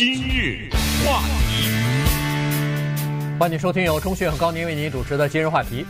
今日话题，欢迎收听由钟迅和高宁为您主持的今日话题。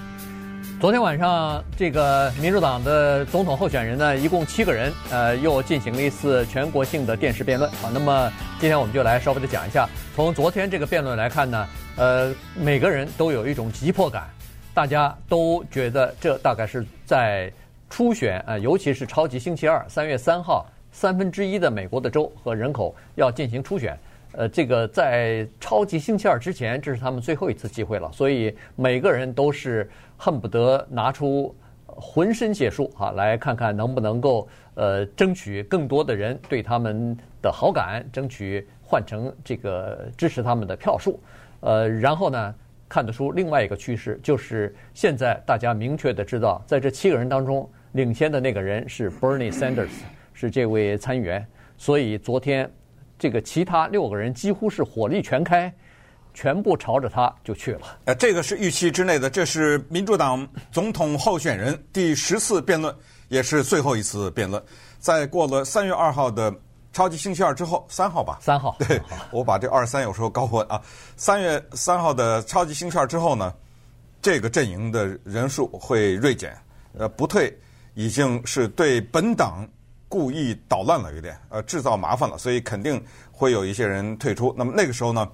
昨天晚上，这个民主党的总统候选人呢，一共七个人，呃，又进行了一次全国性的电视辩论。啊，那么今天我们就来稍微的讲一下，从昨天这个辩论来看呢，呃，每个人都有一种急迫感，大家都觉得这大概是在初选，呃，尤其是超级星期二，三月三号。三分之一的美国的州和人口要进行初选，呃，这个在超级星期二之前，这是他们最后一次机会了，所以每个人都是恨不得拿出浑身解数啊，来看看能不能够呃争取更多的人对他们的好感，争取换成这个支持他们的票数，呃，然后呢，看得出另外一个趋势，就是现在大家明确的知道，在这七个人当中，领先的那个人是 Bernie Sanders。是这位参议员，所以昨天这个其他六个人几乎是火力全开，全部朝着他就去了。呃，这个是预期之内的，这是民主党总统候选人第十次辩论，也是最后一次辩论。在过了三月二号的超级星期二之后，三号吧？三号。对，我把这二三有时候搞混啊。三月三号的超级星期二之后呢，这个阵营的人数会锐减，呃，不退已经是对本党。故意捣乱了有点，呃，制造麻烦了，所以肯定会有一些人退出。那么那个时候呢，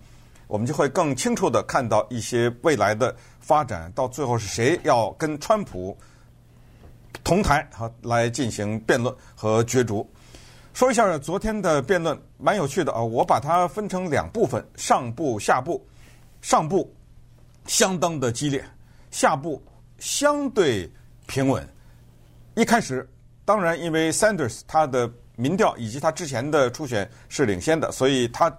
我们就会更清楚地看到一些未来的发展，到最后是谁要跟川普同台哈来进行辩论和角逐。说一下昨天的辩论，蛮有趣的啊，我把它分成两部分，上部、下部。上部相当的激烈，下部相对平稳。一开始。当然，因为 Sanders 他的民调以及他之前的初选是领先的，所以他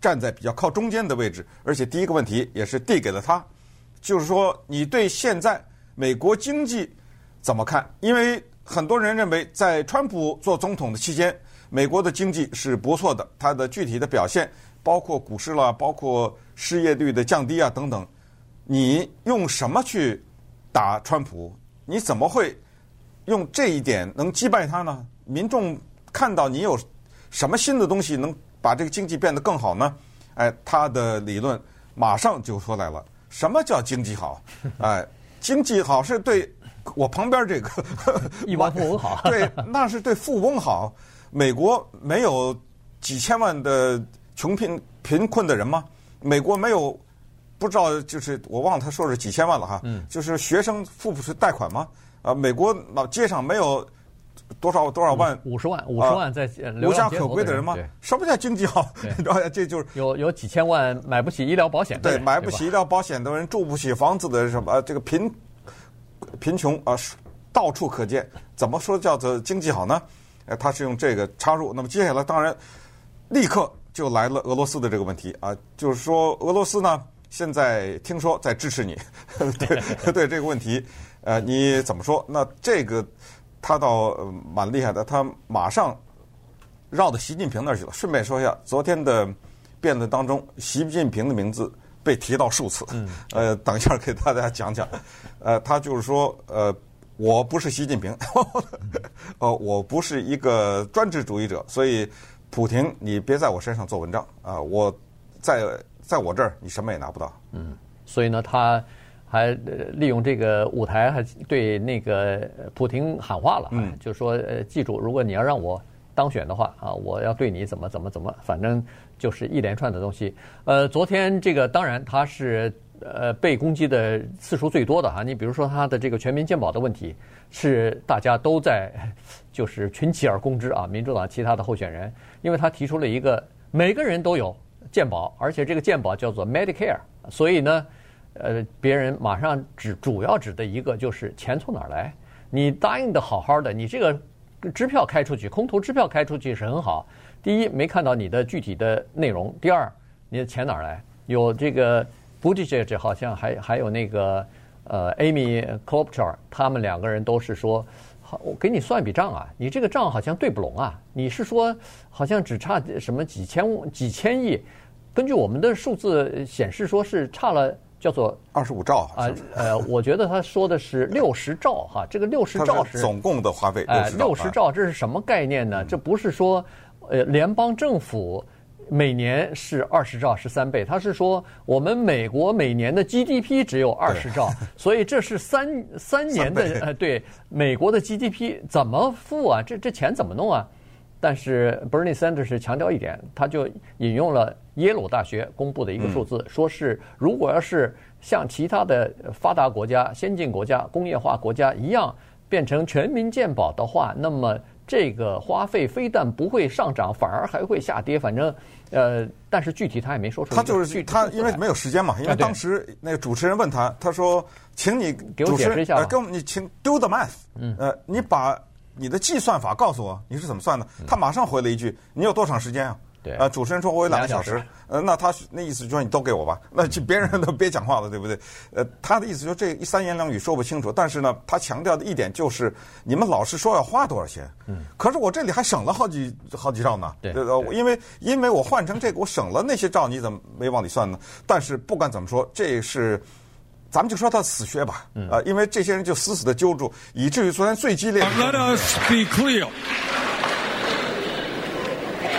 站在比较靠中间的位置。而且第一个问题也是递给了他，就是说你对现在美国经济怎么看？因为很多人认为在川普做总统的期间，美国的经济是不错的，它的具体的表现包括股市啦，包括失业率的降低啊等等。你用什么去打川普？你怎么会？用这一点能击败他呢？民众看到你有什么新的东西能把这个经济变得更好呢？哎，他的理论马上就出来了。什么叫经济好？哎，经济好是对我旁边这个亿万富翁好，对，那是对富翁好。美国没有几千万的穷贫贫困的人吗？美国没有不知道，就是我忘了他说是几千万了哈。嗯，就是学生付不出贷款吗？啊，美国老街上没有多少多少万五十万五十万在无家可归的人吗？什么叫经济好？你知道这就是有有几千万买不起医疗保险的，对，买不起医疗保险的人，住不起房子的什么这个贫贫穷啊，到处可见。怎么说叫做经济好呢？呃，他是用这个插入。那么接下来当然立刻就来了俄罗斯的这个问题啊，就是说俄罗斯呢现在听说在支持你，对 对这个问题。呃，你怎么说？那这个他倒蛮厉害的，他马上绕到习近平那儿去了。顺便说一下，昨天的辩论当中，习近平的名字被提到数次。嗯。呃，等一下给大家讲讲。呃，他就是说，呃，我不是习近平，呃，我不是一个专制主义者，所以普廷，你别在我身上做文章啊！我在在我这儿，你什么也拿不到。嗯。所以呢，他。还利用这个舞台，还对那个普廷喊话了，嗯，就说呃，记住，如果你要让我当选的话啊，我要对你怎么怎么怎么，反正就是一连串的东西。呃，昨天这个当然他是呃被攻击的次数最多的啊，你比如说他的这个全民健保的问题，是大家都在就是群起而攻之啊，民主党其他的候选人，因为他提出了一个每个人都有健保，而且这个健保叫做 Medicare，所以呢。呃，别人马上指主要指的一个就是钱从哪儿来？你答应的好好的，你这个支票开出去，空头支票开出去是很好。第一，没看到你的具体的内容；第二，你的钱哪儿来？有这个，Budjage 好像还还有那个呃 Amy Klobuchar，他们两个人都是说，好，我给你算笔账啊，你这个账好像对不拢啊。你是说好像只差什么几千几千亿？根据我们的数字显示，说是差了。叫做二十五兆啊，呃，我觉得他说的是六十兆哈，这个六十兆是总共的花费，哎，六十兆这是什么概念呢？这不是说呃联邦政府每年是二十兆，是三倍。他是说我们美国每年的 GDP 只有二十兆，所以这是三三年的呃，对美国的 GDP 怎么付啊？这这钱怎么弄啊？但是 Bernie Sanders 强调一点，他就引用了耶鲁大学公布的一个数字，嗯、说是如果要是像其他的发达国家、先进国家、工业化国家一样变成全民健保的话，那么这个花费非但不会上涨，反而还会下跌。反正，呃，但是具体他也没说出来。他就是他，因为没有时间嘛。因为当时那个主持人问他，他说：“请你给我解释一下。”跟我你请 do the math。嗯。呃，你把。你的计算法告诉我你是怎么算的？他马上回了一句：“你有多长时间啊？”对，呃，主持人说：“我有两个小时。”呃，那他那意思就说你都给我吧，那就别人都别讲话了，对不对？呃，他的意思就这三言两语说不清楚。但是呢，他强调的一点就是，你们老是说要花多少钱，嗯，可是我这里还省了好几好几兆呢。对，因为因为我换成这个，我省了那些兆，你怎么没往里算呢？但是不管怎么说，这是。咱们就说他死穴吧，啊，因为这些人就死死的揪住，以至于昨天最激烈的。Let us be clear.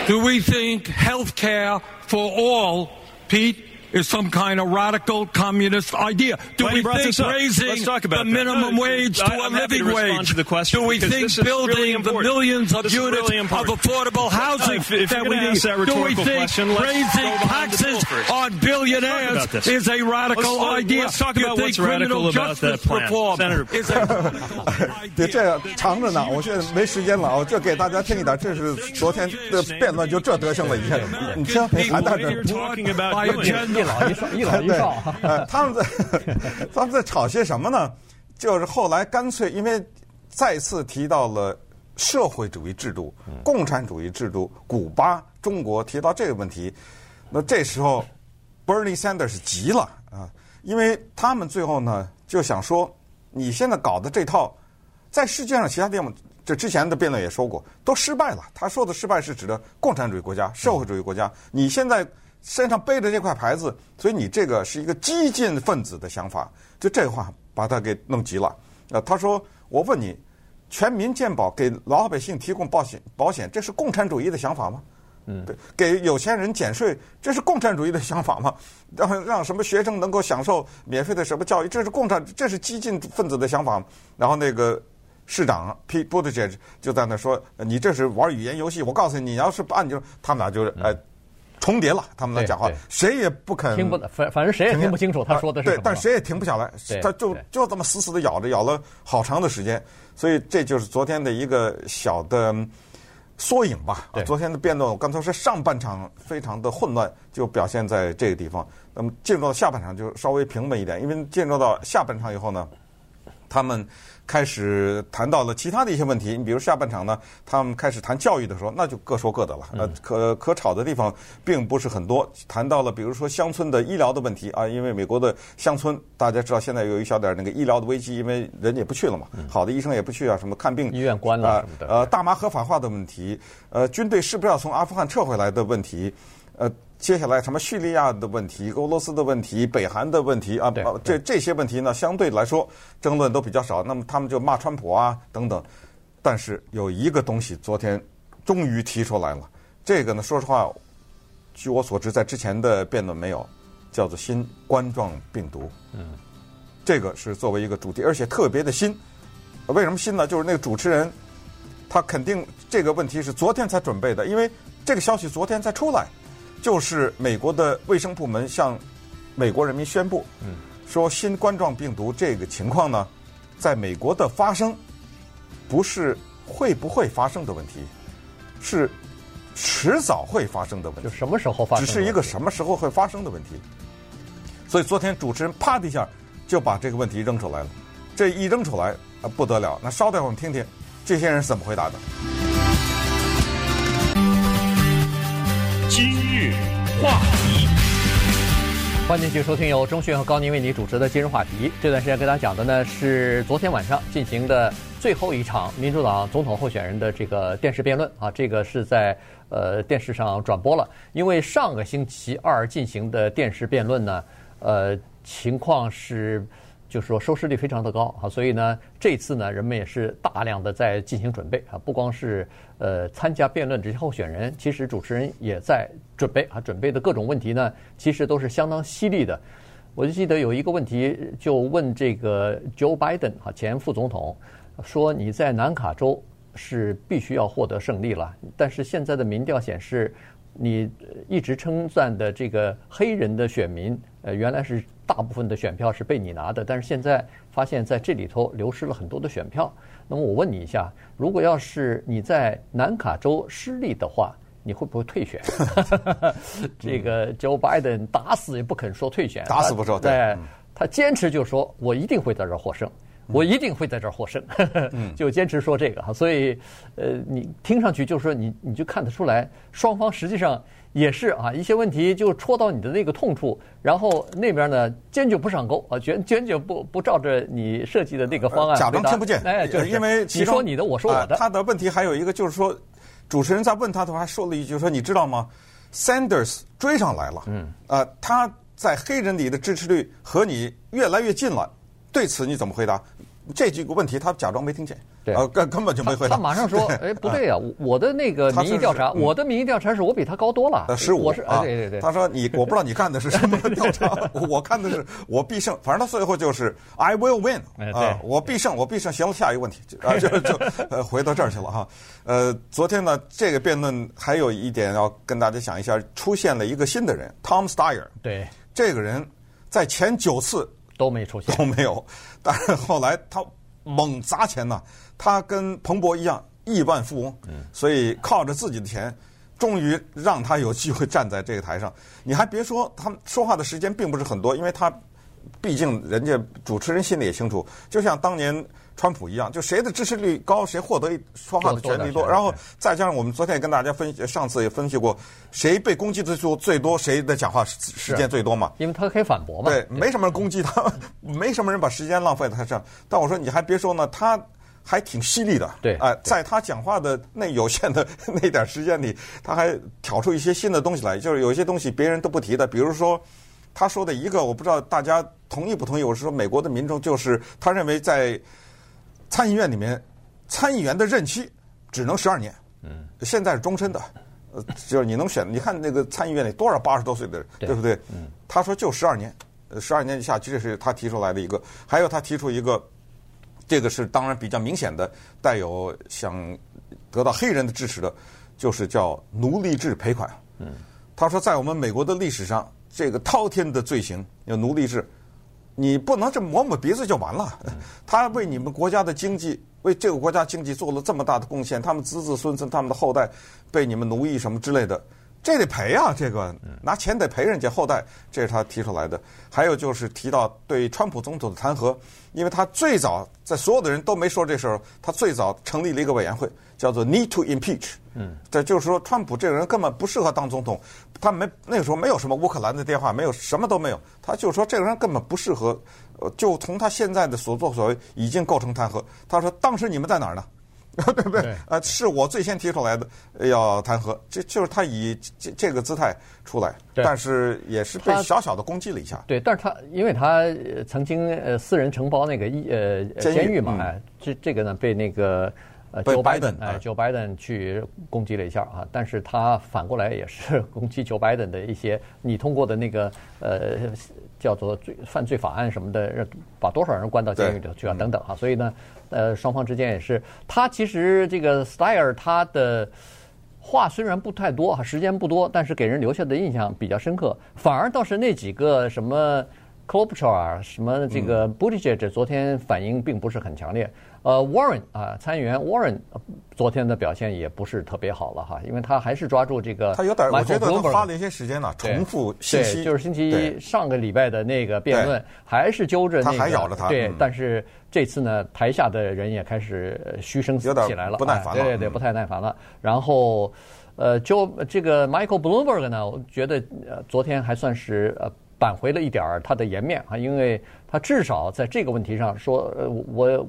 Do we think health care for all, Pete? is some kind of radical communist idea. Do we think raising the minimum wage to a living wage? Do we think building the millions of units of affordable housing that we need? Do we think raising taxes on billionaires is a radical idea? Let's talk about what's radical about that plan. Senator. 对，这长着呢，我现在没时间了，我就给大家听一点。这是昨天的辩论，就这德行了，已经。你听，还在这。 一老一少，一老一少。呃，他们在 他们在吵些什么呢？就是后来干脆因为再次提到了社会主义制度、共产主义制度、古巴、中国提到这个问题，那这时候 Bernie Sanders 急了啊，因为他们最后呢就想说，你现在搞的这套，在世界上其他地方，这之前的辩论也说过，都失败了。他说的失败是指的共产主义国家、社会主义国家，你现在。身上背着这块牌子，所以你这个是一个激进分子的想法，就这话把他给弄急了。呃，他说：“我问你，全民健保给老百姓提供保险，保险这是共产主义的想法吗？嗯，对，给有钱人减税，这是共产主义的想法吗？让让什么学生能够享受免费的什么教育，这是共产，这是激进分子的想法吗？然后那个市长 Pete Buttigieg 就在那说：你这是玩语言游戏。我告诉你，你要是不按，就他们俩就是哎。”重叠了，他们在讲话，谁也不肯听不，反反正谁也听不清楚他说的是什么。对，但谁也停不下来，他就就这么死死的咬着，咬了好长的时间。所以这就是昨天的一个小的缩影吧。昨天的辩论，我刚才说上半场非常的混乱，就表现在这个地方。那么进入到下半场就稍微平稳一点，因为进入到下半场以后呢，他们。开始谈到了其他的一些问题，你比如下半场呢，他们开始谈教育的时候，那就各说各的了。呃，可可吵的地方并不是很多。谈到了比如说乡村的医疗的问题啊，因为美国的乡村大家知道现在有一小点那个医疗的危机，因为人也不去了嘛，好的医生也不去啊，什么看病医院关了什么的。呃，大麻合法化的问题，呃，军队是不是要从阿富汗撤回来的问题，呃。接下来什么叙利亚的问题、俄罗斯的问题、北韩的问题啊，这这些问题呢，相对来说争论都比较少。那么他们就骂川普啊等等。但是有一个东西昨天终于提出来了，这个呢，说实话，据我所知，在之前的辩论没有，叫做新冠状病毒。嗯，这个是作为一个主题，而且特别的新。为什么新呢？就是那个主持人他肯定这个问题是昨天才准备的，因为这个消息昨天才出来。就是美国的卫生部门向美国人民宣布，说新冠状病毒这个情况呢，在美国的发生不是会不会发生的问题，是迟早会发生的问题。就什么时候发生？只是一个什么时候会发生的问题。所以昨天主持人啪的一下就把这个问题扔出来了，这一扔出来啊不得了。那稍待会儿我们听听这些人是怎么回答的。话题，欢迎继续收听由钟迅和高宁为你主持的今日话题。这段时间跟大家讲的呢是昨天晚上进行的最后一场民主党总统候选人的这个电视辩论啊，这个是在呃电视上转播了。因为上个星期二进行的电视辩论呢，呃情况是就是说收视率非常的高啊，所以呢，这次呢，人们也是大量的在进行准备啊，不光是呃参加辩论这些候选人，其实主持人也在准备啊，准备的各种问题呢，其实都是相当犀利的。我就记得有一个问题，就问这个 Joe Biden 啊，前副总统，说你在南卡州是必须要获得胜利了，但是现在的民调显示，你一直称赞的这个黑人的选民，呃，原来是。大部分的选票是被你拿的，但是现在发现在这里头流失了很多的选票。那么我问你一下，如果要是你在南卡州失利的话，你会不会退选？这个 Joe Biden 打死也不肯说退选，打死不说。对，他坚持就说，我一定会在这儿获胜，我一定会在这儿获胜，就坚持说这个哈。所以，呃，你听上去就是说你你就看得出来，双方实际上。也是啊，一些问题就戳到你的那个痛处，然后那边呢坚决不上钩啊，坚坚决不不照着你设计的那个方案，假装听不见。哎，就是因为你说你的，我说我的。他的问题还有一个就是说，主持人在问他的时候还说了一句，说你知道吗？Sanders 追上来了，嗯，啊，他在黑人里的支持率和你越来越近了，对此你怎么回答？这几个问题他假装没听见。对，根根本就没回答。他马上说：“ 哎，不对呀，我的那个民意调查，我的民意调查是我比他高多了。十五，我是啊，对对对。他说你，我不知道你干的是什么调查，我看的是我必胜。反正他最后就是 I will win 啊，我必胜，我必胜。行了，下一个问题 啊，就就呃回到这儿去了哈。呃，昨天呢，这个辩论还有一点要跟大家讲一下，出现了一个新的人，Tom Steyer。对，这个人在前九次都没出现，都没有，但是后来他。猛砸钱呐！他跟彭博一样亿万富翁，所以靠着自己的钱，终于让他有机会站在这个台上。你还别说，他说话的时间并不是很多，因为他毕竟人家主持人心里也清楚，就像当年。川普一样，就谁的支持率高，谁获得说话的权利多。然后再加上我们昨天也跟大家分析，上次也分析过，谁被攻击的数最多，谁的讲话时时间最多嘛？因为他可以反驳嘛。对，没什么人攻击他，没什么人把时间浪费在他上。但我说你还别说呢，他还挺犀利的。对，哎，在他讲话的那有限的 那点时间里，他还挑出一些新的东西来，就是有一些东西别人都不提的，比如说他说的一个，我不知道大家同意不同意。我是说，美国的民众就是他认为在。参议院里面，参议员的任期只能十二年，嗯，现在是终身的，呃，就是你能选，你看那个参议院里多少八十多岁的人，对，对不对？嗯，他说就十二年，呃，十二年以下，这是他提出来的一个。还有他提出一个，这个是当然比较明显的，带有想得到黑人的支持的，就是叫奴隶制赔款。嗯，他说在我们美国的历史上，这个滔天的罪行有奴隶制。你不能这抹抹鼻子就完了。他为你们国家的经济，为这个国家经济做了这么大的贡献，他们子子孙孙、他们的后代被你们奴役什么之类的，这得赔啊！这个拿钱得赔人家后代，这是他提出来的。还有就是提到对川普总统的弹劾，因为他最早在所有的人都没说这事儿，他最早成立了一个委员会，叫做 Need to Impeach。嗯，这就是说，川普这个人根本不适合当总统。他没那个时候没有什么乌克兰的电话，没有什么都没有。他就说这个人根本不适合。呃，就从他现在的所作所为，已经构成弹劾。他说当时你们在哪儿呢？对 不对？呃，是我最先提出来的要弹劾，这就是他以这这个姿态出来，但是也是被小小的攻击了一下。对，但是他因为他曾经呃私人承包那个一呃监狱嘛，哎，这这个呢被那个。呃，Joe Biden，哎，Joe Biden 去攻击了一下啊，但是他反过来也是 攻击 Joe Biden 的一些你通过的那个呃叫做罪犯罪法案什么的，把多少人关到监狱里头去啊等等啊，所以呢，呃，双方之间也是，他其实这个 Steyer 他的话虽然不太多哈，时间不多，但是给人留下的印象比较深刻，反而倒是那几个什么 Klobuchar 啊，什么这个 Buttigieg 昨天反应并不是很强烈。呃，Warren 啊，参议员 Warren 昨天的表现也不是特别好了哈，因为他还是抓住这个。他有点，我觉得他花了一些时间呢，重复信息。对，就是星期一上个礼拜的那个辩论，还是揪着那个。他还咬着他。对，但是这次呢，台下的人也开始嘘声起来了，不耐烦了。对对对，不太耐烦了。然后，呃，就这个 Michael Bloomberg 呢，我觉得呃，昨天还算是呃扳回了一点儿他的颜面啊，因为他至少在这个问题上说，呃，我。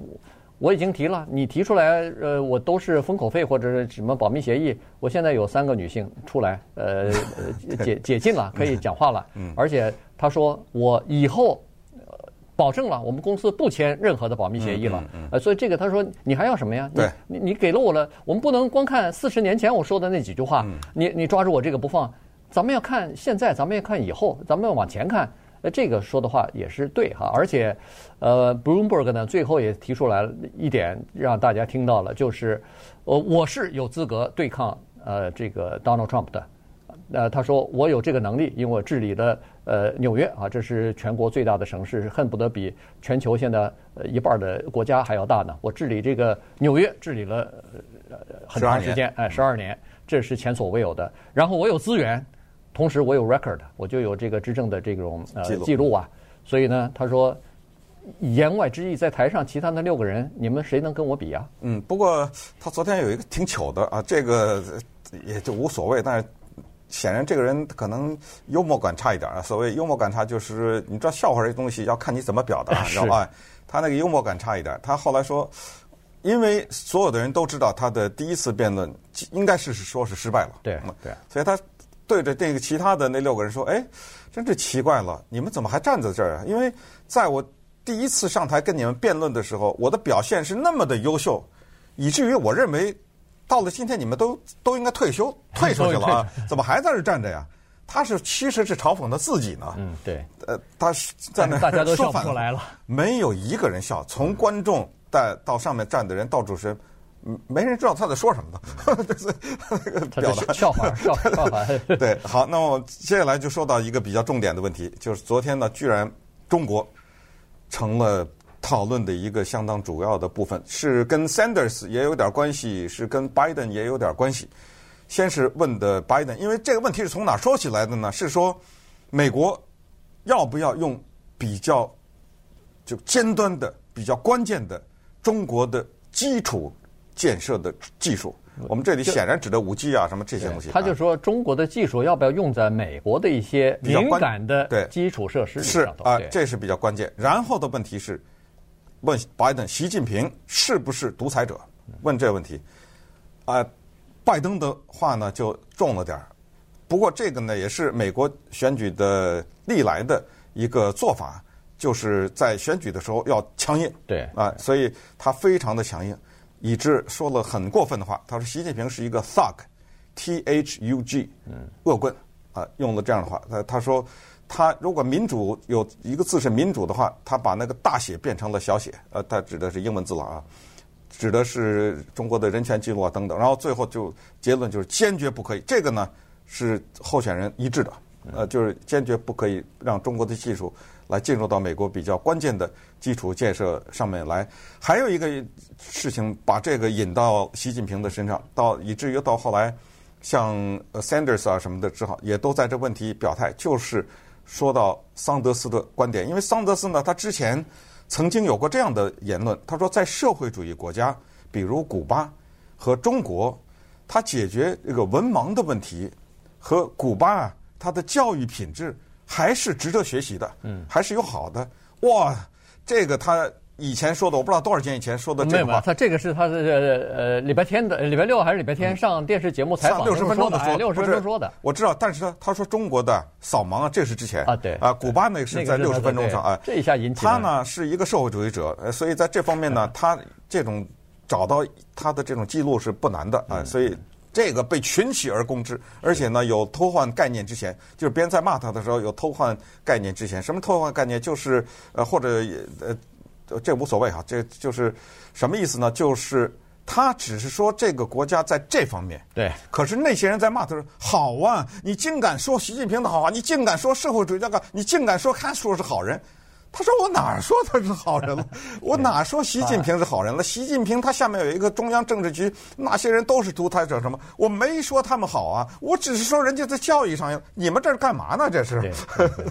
我已经提了，你提出来，呃，我都是封口费或者是什么保密协议。我现在有三个女性出来，呃，解 解禁了，可以讲话了。而且他说我以后保证了我们公司不签任何的保密协议了。呃，所以这个他说你还要什么呀？对，你你给了我了，我们不能光看四十年前我说的那几句话，你你抓住我这个不放，咱们要看现在，咱们要看以后，咱们要往前看。呃，这个说的话也是对哈，而且，呃，Bloomberg 呢最后也提出来一点，让大家听到了，就是，呃，我是有资格对抗呃这个 Donald Trump 的，呃，他说我有这个能力，因为我治理的呃纽约啊，这是全国最大的城市，恨不得比全球现在呃一半的国家还要大呢。我治理这个纽约治理了呃很长时间，哎，十二年，这是前所未有的。然后我有资源。同时，我有 record，我就有这个执政的这种呃记录啊，所以呢，他说言外之意，在台上其他那六个人，你们谁能跟我比啊？嗯，不过他昨天有一个挺糗的啊，这个也就无所谓，但是显然这个人可能幽默感差一点啊。所谓幽默感差，就是你知道笑话这东西要看你怎么表达，知道吧？他那个幽默感差一点，他后来说，因为所有的人都知道他的第一次辩论应该是说是失败了，对，对，所以他。对着这个其他的那六个人说：“哎，真是奇怪了，你们怎么还站在这儿啊？因为在我第一次上台跟你们辩论的时候，我的表现是那么的优秀，以至于我认为到了今天你们都都应该退休退出去了啊，怎么还在这儿站着呀？他是其实是嘲讽他自己呢。嗯，对。呃，他是在那大家都笑不出来了，没有一个人笑，从观众到到上面站的人到主持人。”没人知道他在说什么的，这是表达笑话，笑笑话。对，好，那么接下来就说到一个比较重点的问题，就是昨天呢，居然中国成了讨论的一个相当主要的部分，是跟 Sanders 也有点关系，是跟 Biden 也有点关系。先是问的 Biden，因为这个问题是从哪说起来的呢？是说美国要不要用比较就尖端的、比较关键的中国的基础。建设的技术，我们这里显然指的五 G 啊，什么这些东西。他就说中国的技术要不要用在美国的一些敏感的基础设施上？是啊，这是比较关键。然后的问题是，问拜登、习近平是不是独裁者？问这个问题。啊，拜登的话呢就重了点儿。不过这个呢也是美国选举的历来的一个做法，就是在选举的时候要强硬。对啊，所以他非常的强硬。以致说了很过分的话，他说习近平是一个 thug，T H U G，恶棍啊，用了这样的话。他他说他如果民主有一个字是民主的话，他把那个大写变成了小写，呃，他指的是英文字了啊，指的是中国的人权记录啊等等。然后最后就结论就是坚决不可以，这个呢是候选人一致的，呃，就是坚决不可以让中国的技术。来进入到美国比较关键的基础建设上面来，还有一个事情把这个引到习近平的身上，到以至于到后来，像 Sanders 啊什么的，只好也都在这问题表态，就是说到桑德斯的观点，因为桑德斯呢，他之前曾经有过这样的言论，他说在社会主义国家，比如古巴和中国，他解决这个文盲的问题和古巴啊，他的教育品质。还是值得学习的，嗯，还是有好的哇。这个他以前说的，我不知道多少年以前说的这个话。他这个是他的呃礼拜天的，礼拜六还是礼拜天上电视节目采访六十分钟的说，六十分钟说的。我知道，但是他他说中国的扫盲啊，这是之前啊，对啊，古巴那个是在六十分钟上啊。这一下引起他呢是一个社会主义者，所以在这方面呢，他这种找到他的这种记录是不难的啊，所以。这个被群起而攻之，而且呢有偷换概念之嫌，就是别人在骂他的时候有偷换概念之嫌。什么偷换概念？就是呃或者呃这无所谓哈，这就是什么意思呢？就是他只是说这个国家在这方面对，可是那些人在骂他说好啊，你竟敢说习近平的好啊，你竟敢说社会主义那个，你竟敢说他说是好人。他说：“我哪说他是好人了？我哪说习近平是好人了？习近平他下面有一个中央政治局，那些人都是独裁者什么？我没说他们好啊，我只是说人家在教育上，你们这是干嘛呢？这是。”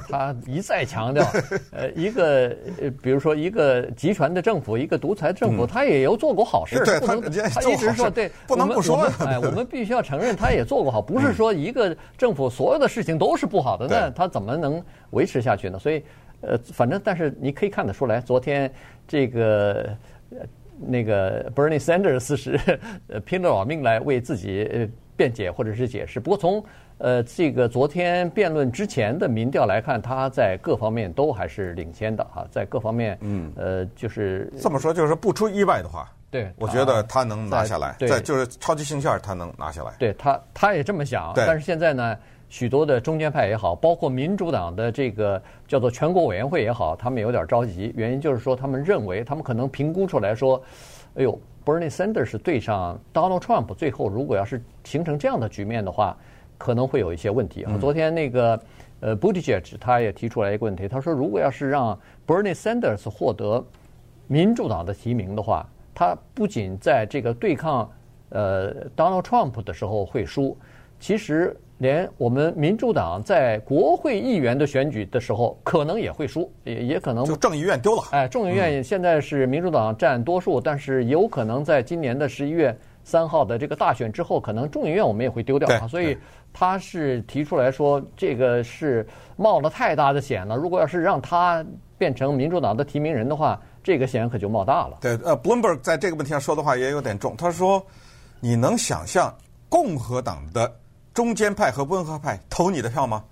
他一再强调，呃，一个呃，比如说一个集权的政府，一个独裁政府，他也有做过好事。对，他他一直说对，不能不说。哎，我们必须要承认，他也做过好，不是说一个政府所有的事情都是不好的，那他怎么能维持下去呢？所以。呃，反正但是你可以看得出来，昨天这个那个 Bernie Sanders 是呃拼了老命来为自己辩解或者是解释。不过从呃，这个昨天辩论之前的民调来看，他在各方面都还是领先的哈，在各方面，嗯，呃，就是这么说，就是不出意外的话，对，我觉得他能拿下来，在就是超级星期二他能拿下来，对他他也这么想，但是现在呢，许多的中间派也好，包括民主党的这个叫做全国委员会也好，他们有点着急，原因就是说他们认为他们可能评估出来说，哎呦，Bernie Sanders 对上 Donald Trump，最后如果要是形成这样的局面的话。可能会有一些问题啊。昨天那个呃，Buttigieg 他也提出来一个问题，他说如果要是让 Bernie Sanders 获得民主党的提名的话，他不仅在这个对抗呃 Donald Trump 的时候会输，其实连我们民主党在国会议员的选举的时候可能也会输，也也可能就众议院丢了。哎，众议院现在是民主党占多数，但是有可能在今年的十一月三号的这个大选之后，可能众议院我们也会丢掉啊，所以。他是提出来说，这个是冒了太大的险了。如果要是让他变成民主党的提名人的话，这个险可就冒大了。对，呃，Bloomberg 在这个问题上说的话也有点重。他说：“你能想象共和党的中间派和温和派投你的票吗？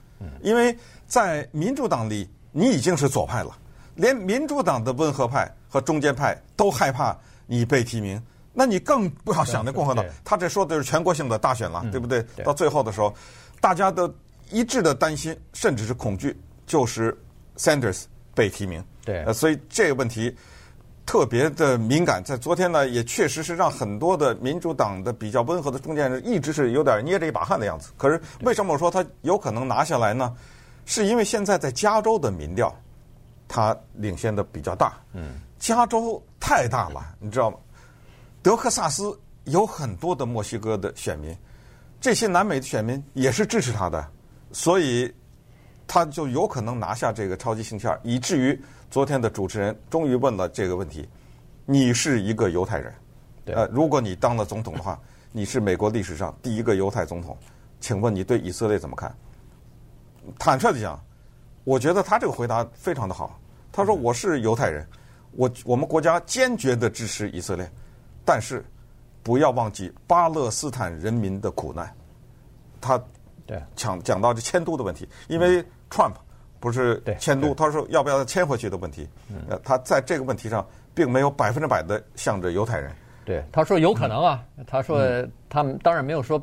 因为在民主党里，你已经是左派了，连民主党的温和派和中间派都害怕你被提名。”那你更不要想那共和党，他这说的是全国性的大选了，对不对？到最后的时候，大家都一致的担心，甚至是恐惧，就是 Sanders 被提名。对，呃，所以这个问题特别的敏感。在昨天呢，也确实是让很多的民主党的比较温和的中间人一直是有点捏着一把汗的样子。可是为什么我说他有可能拿下来呢？是因为现在在加州的民调，他领先的比较大。嗯，加州太大了，你知道吗？德克萨斯有很多的墨西哥的选民，这些南美的选民也是支持他的，所以他就有可能拿下这个超级星期二，以至于昨天的主持人终于问了这个问题：你是一个犹太人，呃，如果你当了总统的话，你是美国历史上第一个犹太总统，请问你对以色列怎么看？坦率的讲，我觉得他这个回答非常的好。他说：“我是犹太人，我我们国家坚决的支持以色列。”但是，不要忘记巴勒斯坦人民的苦难。他讲讲到这迁都的问题，因为 Trump 不是迁都，他说要不要迁回去的问题。呃，他在这个问题上并没有百分之百的向着犹太人。对，他说有可能啊，他说他们当然没有说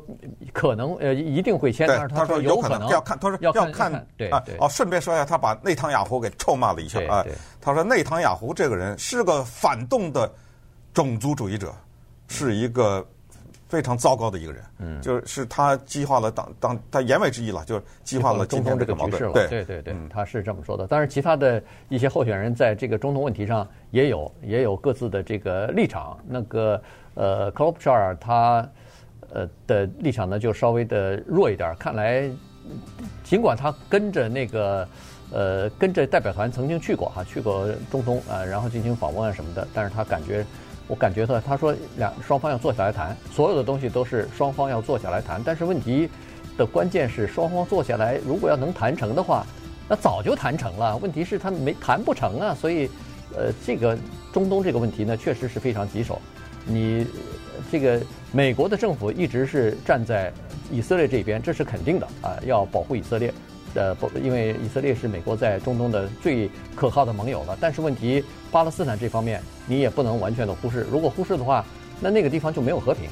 可能呃一定会迁，但是他说有可能要看，他说要看对啊。哦，顺便说一下，他把内塔尼亚胡给臭骂了一下啊。他说内塔尼亚胡这个人是个反动的。种族主义者是一个非常糟糕的一个人，嗯，就是他激化了当当他言外之意了，就是激化了中东这个局势了。对对对对，他是这么说的。但是其他的一些候选人在这个中东问题上也有也有各自的这个立场。那个呃，Klobuchar 他呃的立场呢就稍微的弱一点。看来尽管他跟着那个呃跟着代表团曾经去过哈，去过中东啊，然后进行访问啊什么的，但是他感觉。我感觉到他说两双方要坐下来谈，所有的东西都是双方要坐下来谈。但是问题的关键是双方坐下来，如果要能谈成的话，那早就谈成了。问题是他没谈不成啊，所以呃，这个中东这个问题呢，确实是非常棘手。你这个美国的政府一直是站在以色列这边，这是肯定的啊，要保护以色列。呃，不，因为以色列是美国在中东的最可靠的盟友了。但是问题，巴勒斯坦这方面你也不能完全的忽视。如果忽视的话，那那个地方就没有和平。